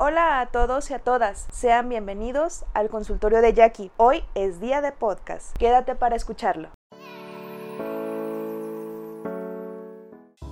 Hola a todos y a todas, sean bienvenidos al consultorio de Jackie. Hoy es día de podcast, quédate para escucharlo.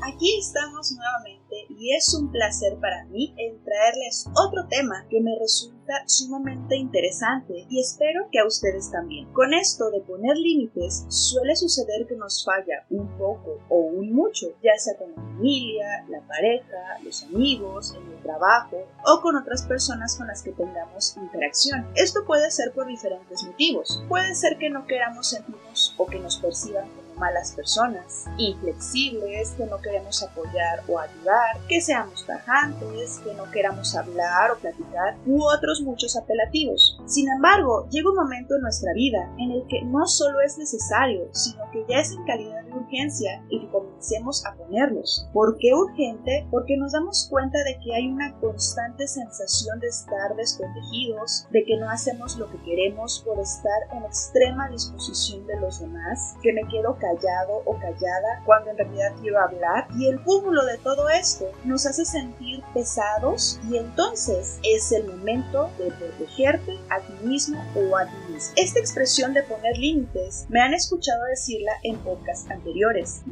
Aquí estamos nuevamente y es un placer para mí en traerles otro tema que me resulta sumamente interesante y espero que a ustedes también. Con esto de poner límites suele suceder que nos falla un poco o un mucho, ya sea con la familia, la pareja, los amigos, en el trabajo o con otras personas con las que tengamos interacción. Esto puede ser por diferentes motivos. Puede ser que no queramos sentirnos o que nos perciban malas personas, inflexibles, que no queremos apoyar o ayudar, que seamos tajantes, que no queramos hablar o platicar, u otros muchos apelativos. Sin embargo, llega un momento en nuestra vida en el que no solo es necesario, sino que ya es en calidad urgencia y que comencemos a ponerlos. ¿Por qué urgente? Porque nos damos cuenta de que hay una constante sensación de estar desprotegidos, de que no hacemos lo que queremos por estar en extrema disposición de los demás, que me quedo callado o callada cuando en realidad quiero hablar y el cúmulo de todo esto nos hace sentir pesados y entonces es el momento de protegerte a ti mismo o a ti mismo. Esta expresión de poner límites me han escuchado decirla en podcasts anteriores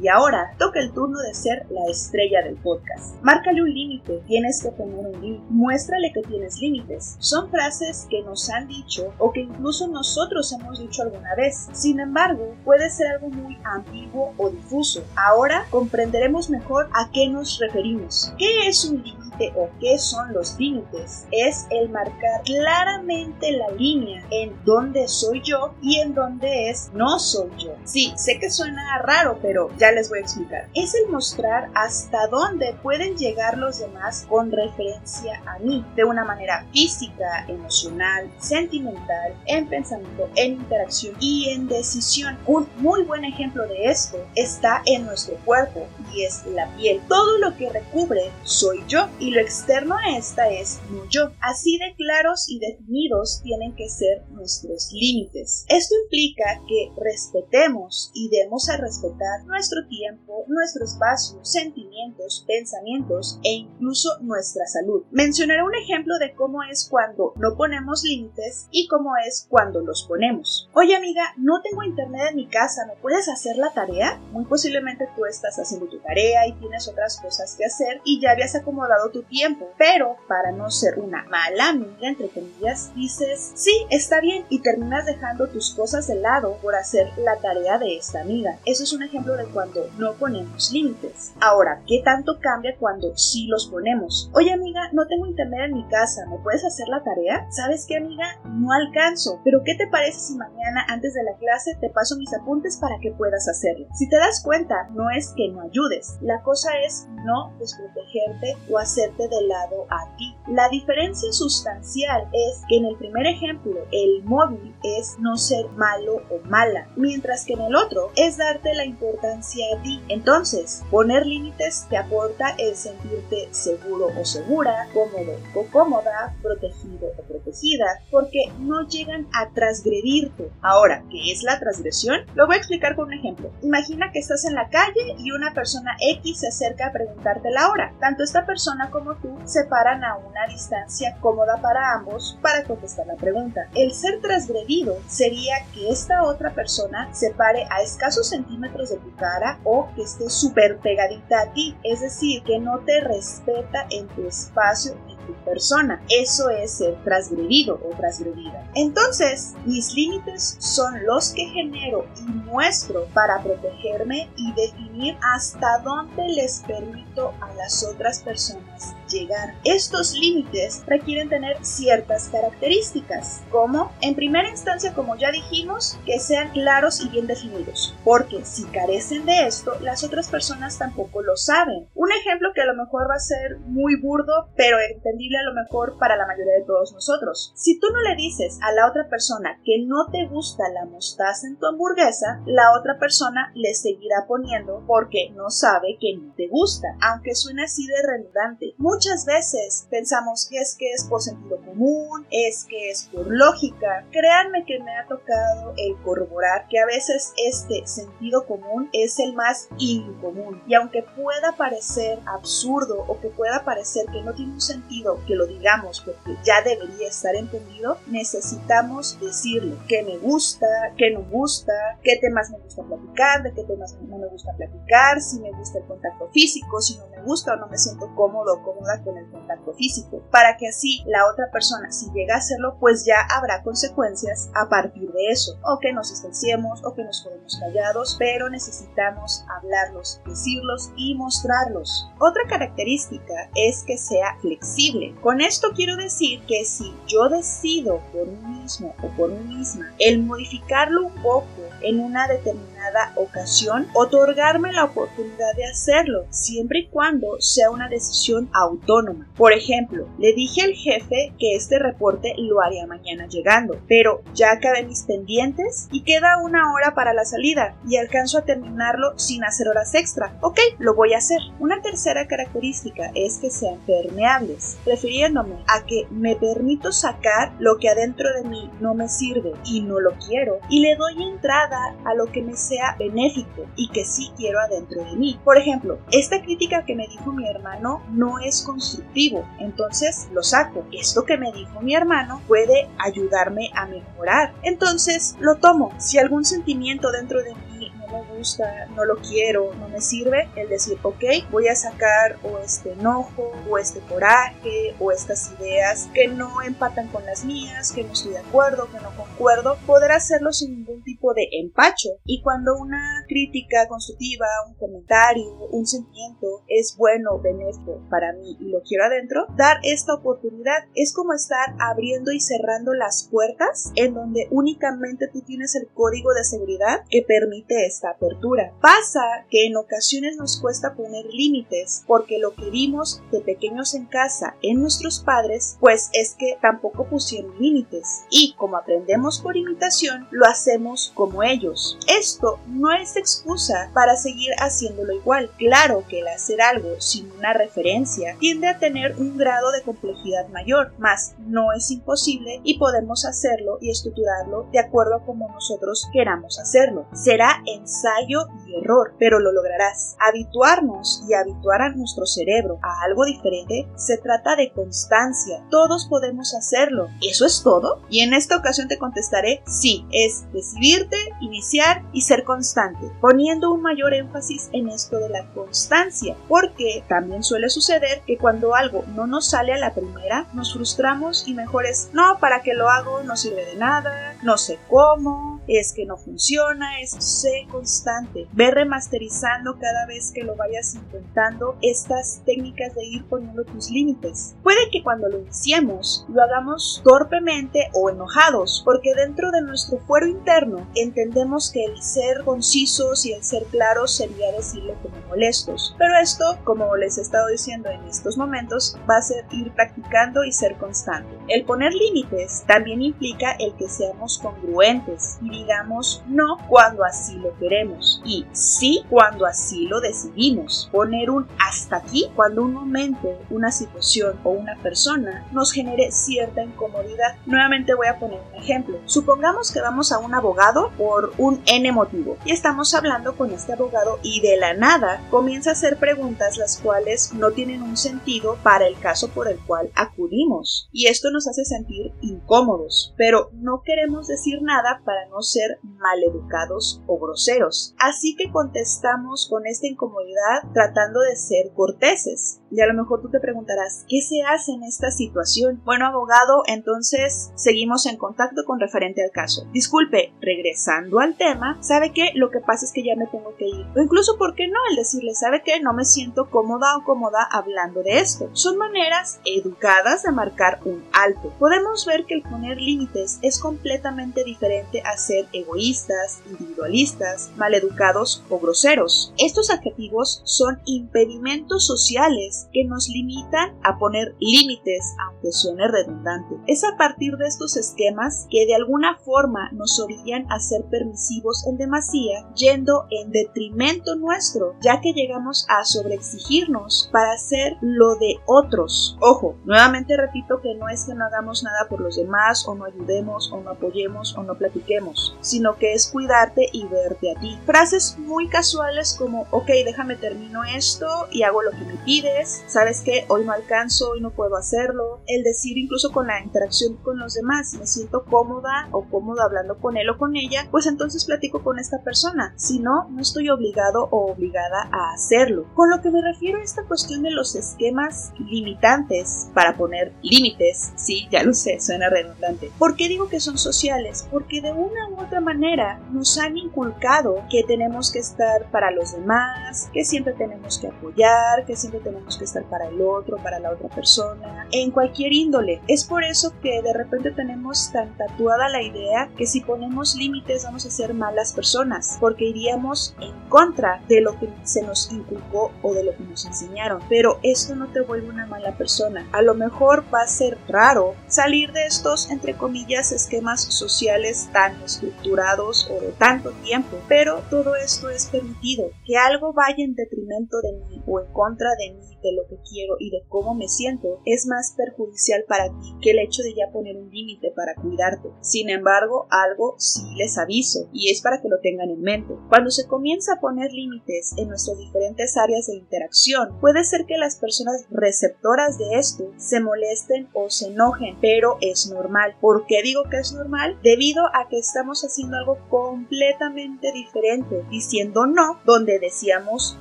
y ahora toca el turno de ser la estrella del podcast. Márcale un límite, tienes que poner un límite, muéstrale que tienes límites. Son frases que nos han dicho o que incluso nosotros hemos dicho alguna vez. Sin embargo, puede ser algo muy ambiguo o difuso. Ahora comprenderemos mejor a qué nos referimos. ¿Qué es un límite? O qué son los límites es el marcar claramente la línea en dónde soy yo y en dónde es no soy yo. Sí, sé que suena raro, pero ya les voy a explicar. Es el mostrar hasta dónde pueden llegar los demás con referencia a mí, de una manera física, emocional, sentimental, en pensamiento, en interacción y en decisión. Un muy buen ejemplo de esto está en nuestro cuerpo y es la piel. Todo lo que recubre soy yo lo externo a esta es no yo. Así de claros y definidos tienen que ser nuestros límites. Esto implica que respetemos y demos a respetar nuestro tiempo, nuestro espacio, sentimientos, pensamientos e incluso nuestra salud. Mencionaré un ejemplo de cómo es cuando no ponemos límites y cómo es cuando los ponemos. Oye amiga, no tengo internet en mi casa, ¿me puedes hacer la tarea? Muy posiblemente tú estás haciendo tu tarea y tienes otras cosas que hacer y ya habías acomodado tiempo, pero para no ser una mala amiga, entre comillas, dices, sí, está bien y terminas dejando tus cosas de lado por hacer la tarea de esta amiga. Eso es un ejemplo de cuando no ponemos límites. Ahora, ¿qué tanto cambia cuando sí los ponemos? Oye amiga, no tengo internet en mi casa, ¿me puedes hacer la tarea? ¿Sabes qué amiga? No alcanzo, pero ¿qué te parece si mañana antes de la clase te paso mis apuntes para que puedas hacerlo? Si te das cuenta, no es que no ayudes, la cosa es no desprotegerte o de lado a ti. La diferencia sustancial es que en el primer ejemplo el móvil es no ser malo o mala, mientras que en el otro es darte la importancia a ti. Entonces, poner límites te aporta el sentirte seguro o segura, cómodo o cómoda, protegido o protegida, porque no llegan a transgredirte. Ahora, ¿qué es la transgresión? Lo voy a explicar con un ejemplo. Imagina que estás en la calle y una persona X se acerca a preguntarte la hora. Tanto esta persona como tú se paran a una distancia cómoda para ambos para contestar la pregunta. El ser transgredido sería que esta otra persona se pare a escasos centímetros de tu cara o que esté súper pegadita a ti, es decir, que no te respeta en tu espacio tu persona. Eso es ser transgredido o transgredida. Entonces, mis límites son los que genero y muestro para protegerme y definir hasta dónde les permito a las otras personas llegar. Estos límites requieren tener ciertas características, como en primera instancia, como ya dijimos, que sean claros y bien definidos, porque si carecen de esto, las otras personas tampoco lo saben. Un ejemplo que a lo mejor va a ser muy burdo, pero entendible a lo mejor para la mayoría de todos nosotros. Si tú no le dices a la otra persona que no te gusta la mostaza en tu hamburguesa, la otra persona le seguirá poniendo porque no sabe que no te gusta, aunque suene así de redundante. Muchas veces pensamos que es que es por sentido común, es que es por lógica. Créanme que me ha tocado el corroborar que a veces este sentido común es el más incomún. Y aunque pueda parecer absurdo o que pueda parecer que no tiene un sentido que lo digamos porque ya debería estar entendido, necesitamos decirle que me gusta, que no gusta, qué temas me gusta platicar, de qué temas no me gusta platicar, si me gusta el contacto físico, si no me gusta o no me siento cómodo o cómoda con el contacto físico, para que así la otra persona, si llega a hacerlo, pues ya habrá consecuencias a partir de eso, o que nos distanciemos o que nos quedemos callados, pero necesitamos hablarlos, decirlos y mostrarlos. Otra característica es que sea flexible. Con esto quiero decir que si yo decido por mí mismo o por mí misma el modificarlo un poco en una determinada ocasión, otorgarme la oportunidad de hacerlo, siempre y cuando sea una decisión autónoma. Por ejemplo, le dije al jefe que este reporte lo haría mañana llegando, pero ya acabé mis pendientes y queda una hora para la salida y alcanzo a terminarlo sin hacer horas extra. Ok, lo voy a hacer. Una tercera característica es que sean permeables, refiriéndome a que me permito sacar lo que adentro de mí no me sirve y no lo quiero y le doy entrada a lo que me sea benéfico y que sí quiero adentro de mí. Por ejemplo, esta crítica que me dijo mi hermano no es constructivo, entonces lo saco. Esto que me dijo mi hermano puede ayudarme a mejorar, entonces lo tomo. Si algún sentimiento dentro de mí me gusta, no lo quiero, no me sirve, el decir, ok, voy a sacar o este enojo, o este coraje, o estas ideas que no empatan con las mías, que no estoy de acuerdo, que no concuerdo, poder hacerlo sin ningún tipo de empacho. Y cuando una crítica constructiva, un comentario, un sentimiento es bueno, benéfico para mí y lo quiero adentro, dar esta oportunidad es como estar abriendo y cerrando las puertas en donde únicamente tú tienes el código de seguridad que permite apertura. Pasa que en ocasiones nos cuesta poner límites porque lo que vimos de pequeños en casa en nuestros padres pues es que tampoco pusieron límites y como aprendemos por imitación lo hacemos como ellos. Esto no es excusa para seguir haciéndolo igual. Claro que el hacer algo sin una referencia tiende a tener un grado de complejidad mayor, mas no es imposible y podemos hacerlo y estructurarlo de acuerdo a como nosotros queramos hacerlo. Será ensayo y error, pero lo lograrás. Habituarnos y habituar a nuestro cerebro a algo diferente se trata de constancia. Todos podemos hacerlo. ¿Eso es todo? Y en esta ocasión te contestaré sí, es decidirte, iniciar y ser constante, poniendo un mayor énfasis en esto de la constancia, porque también suele suceder que cuando algo no nos sale a la primera, nos frustramos y mejor es, no, para que lo hago no sirve de nada, no sé cómo, es que no funciona, es sé constante, ve remasterizando cada vez que lo vayas intentando estas técnicas de ir poniendo tus límites. Puede que cuando lo iniciemos lo hagamos torpemente o enojados, porque dentro de nuestro fuero interno entendemos que el ser concisos y el ser claros sería decirle como molestos. Pero esto, como les he estado diciendo en estos momentos, va a ser ir practicando y ser constante. El poner límites también implica el que seamos congruentes digamos no cuando así lo queremos y sí cuando así lo decidimos. Poner un hasta aquí cuando un momento, una situación o una persona nos genere cierta incomodidad. Nuevamente voy a poner un ejemplo. Supongamos que vamos a un abogado por un N motivo y estamos hablando con este abogado y de la nada comienza a hacer preguntas las cuales no tienen un sentido para el caso por el cual acudimos y esto nos hace sentir incómodos, pero no queremos decir nada para no ser maleducados o groseros. Así que contestamos con esta incomodidad tratando de ser corteses. Y a lo mejor tú te preguntarás, ¿qué se hace en esta situación? Bueno, abogado, entonces seguimos en contacto con referente al caso. Disculpe, regresando al tema, ¿sabe qué? Lo que pasa es que ya me tengo que ir. O incluso, ¿por qué no? El decirle, ¿sabe qué? No me siento cómoda o cómoda hablando de esto. Son maneras educadas de marcar un alto. Podemos ver que el poner límites es completamente diferente a ser egoístas, individualistas, maleducados o groseros. Estos adjetivos son impedimentos sociales que nos limitan a poner límites, aunque suene redundante. Es a partir de estos esquemas que de alguna forma nos orillan a ser permisivos en demasía, yendo en detrimento nuestro, ya que llegamos a sobreexigirnos para hacer lo de otros. Ojo, nuevamente repito que no es que no hagamos nada por los demás o no ayudemos o no apoyemos o no platiquemos, sino que es cuidarte y verte a ti. Frases muy casuales como, ok, déjame termino esto y hago lo que me pides, sabes que hoy no alcanzo, hoy no puedo hacerlo, el decir incluso con la interacción con los demás, me siento cómoda o cómodo hablando con él o con ella, pues entonces platico con esta persona, si no, no estoy obligado o obligada a hacerlo. Con lo que me refiero a esta cuestión de los esquemas limitantes para poner límites, sí, ya lo sé, suena redundante. ¿Por qué digo que son sociales? Porque de una u otra manera nos han inculcado que tenemos que estar para los demás, que siempre tenemos que apoyar, que siempre tenemos que estar para el otro, para la otra persona, en cualquier índole. Es por eso que de repente tenemos tan tatuada la idea que si ponemos límites vamos a ser malas personas, porque iríamos en contra de lo que se nos inculcó o de lo que nos enseñaron. Pero esto no te vuelve una mala persona. A lo mejor va a ser raro salir de estos, entre comillas, esquemas sociales tan estructurados o de tanto tiempo, pero todo esto es permitido. Que algo vaya en detrimento de mí o en contra de mí de lo que quiero y de cómo me siento es más perjudicial para ti que el hecho de ya poner un límite para cuidarte. Sin embargo, algo sí les aviso y es para que lo tengan en mente. Cuando se comienza a poner límites en nuestras diferentes áreas de interacción, puede ser que las personas receptoras de esto se molesten o se enojen, pero es normal. ¿Por qué digo que es normal? Debido a que haciendo algo completamente diferente, diciendo no donde decíamos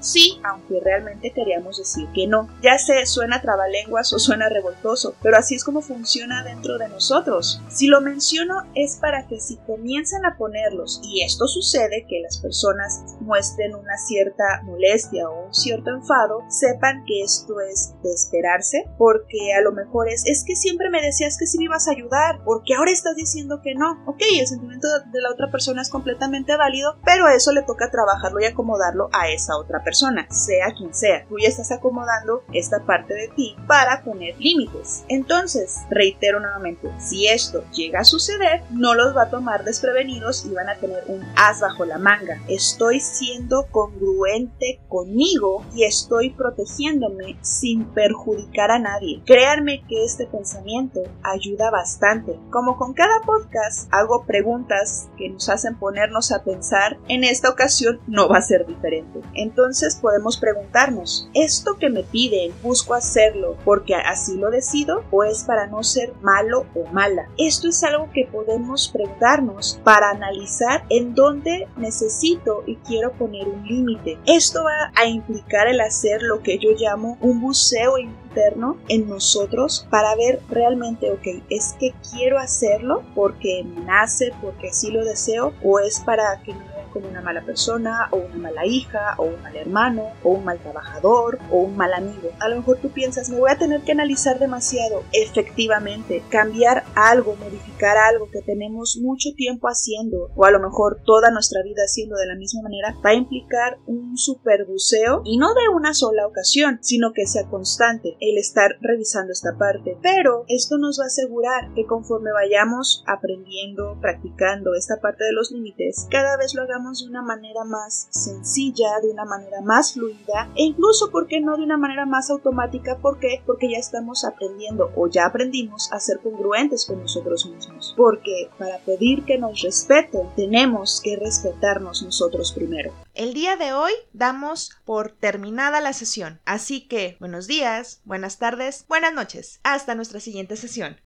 sí, aunque realmente queríamos decir que no no. Ya sé, suena trabalenguas o suena revoltoso, pero así es como funciona dentro de nosotros. Si lo menciono es para que si comienzan a ponerlos, y esto sucede, que las personas muestren una cierta molestia o un cierto enfado, sepan que esto es de esperarse, porque a lo mejor es, es que siempre me decías que sí me ibas a ayudar, porque ahora estás diciendo que no. Ok, el sentimiento de la otra persona es completamente válido, pero a eso le toca trabajarlo y acomodarlo a esa otra persona, sea quien sea. Tú ya estás acomodando esta parte de ti para poner límites. Entonces, reitero nuevamente, si esto llega a suceder, no los va a tomar desprevenidos y van a tener un as bajo la manga. Estoy siendo congruente conmigo y estoy protegiéndome sin perjudicar a nadie. Créanme que este pensamiento ayuda bastante. Como con cada podcast hago preguntas que nos hacen ponernos a pensar, en esta ocasión no va a ser diferente. Entonces podemos preguntarnos, ¿esto que me piden, busco hacerlo porque así lo decido o es para no ser malo o mala. Esto es algo que podemos preguntarnos para analizar en dónde necesito y quiero poner un límite. Esto va a implicar el hacer lo que yo llamo un buceo interno en nosotros para ver realmente, ok, es que quiero hacerlo porque me nace, porque así lo deseo o es para que me como una mala persona, o una mala hija, o un mal hermano, o un mal trabajador, o un mal amigo. A lo mejor tú piensas, me voy a tener que analizar demasiado. Efectivamente, cambiar algo, modificar algo que tenemos mucho tiempo haciendo, o a lo mejor toda nuestra vida haciendo de la misma manera, va a implicar un super buceo y no de una sola ocasión, sino que sea constante el estar revisando esta parte. Pero esto nos va a asegurar que conforme vayamos aprendiendo, practicando esta parte de los límites, cada vez lo hagamos de una manera más sencilla, de una manera más fluida e incluso, ¿por qué no de una manera más automática? ¿Por qué? Porque ya estamos aprendiendo o ya aprendimos a ser congruentes con nosotros mismos. Porque para pedir que nos respeten, tenemos que respetarnos nosotros primero. El día de hoy damos por terminada la sesión, así que buenos días, buenas tardes, buenas noches. Hasta nuestra siguiente sesión.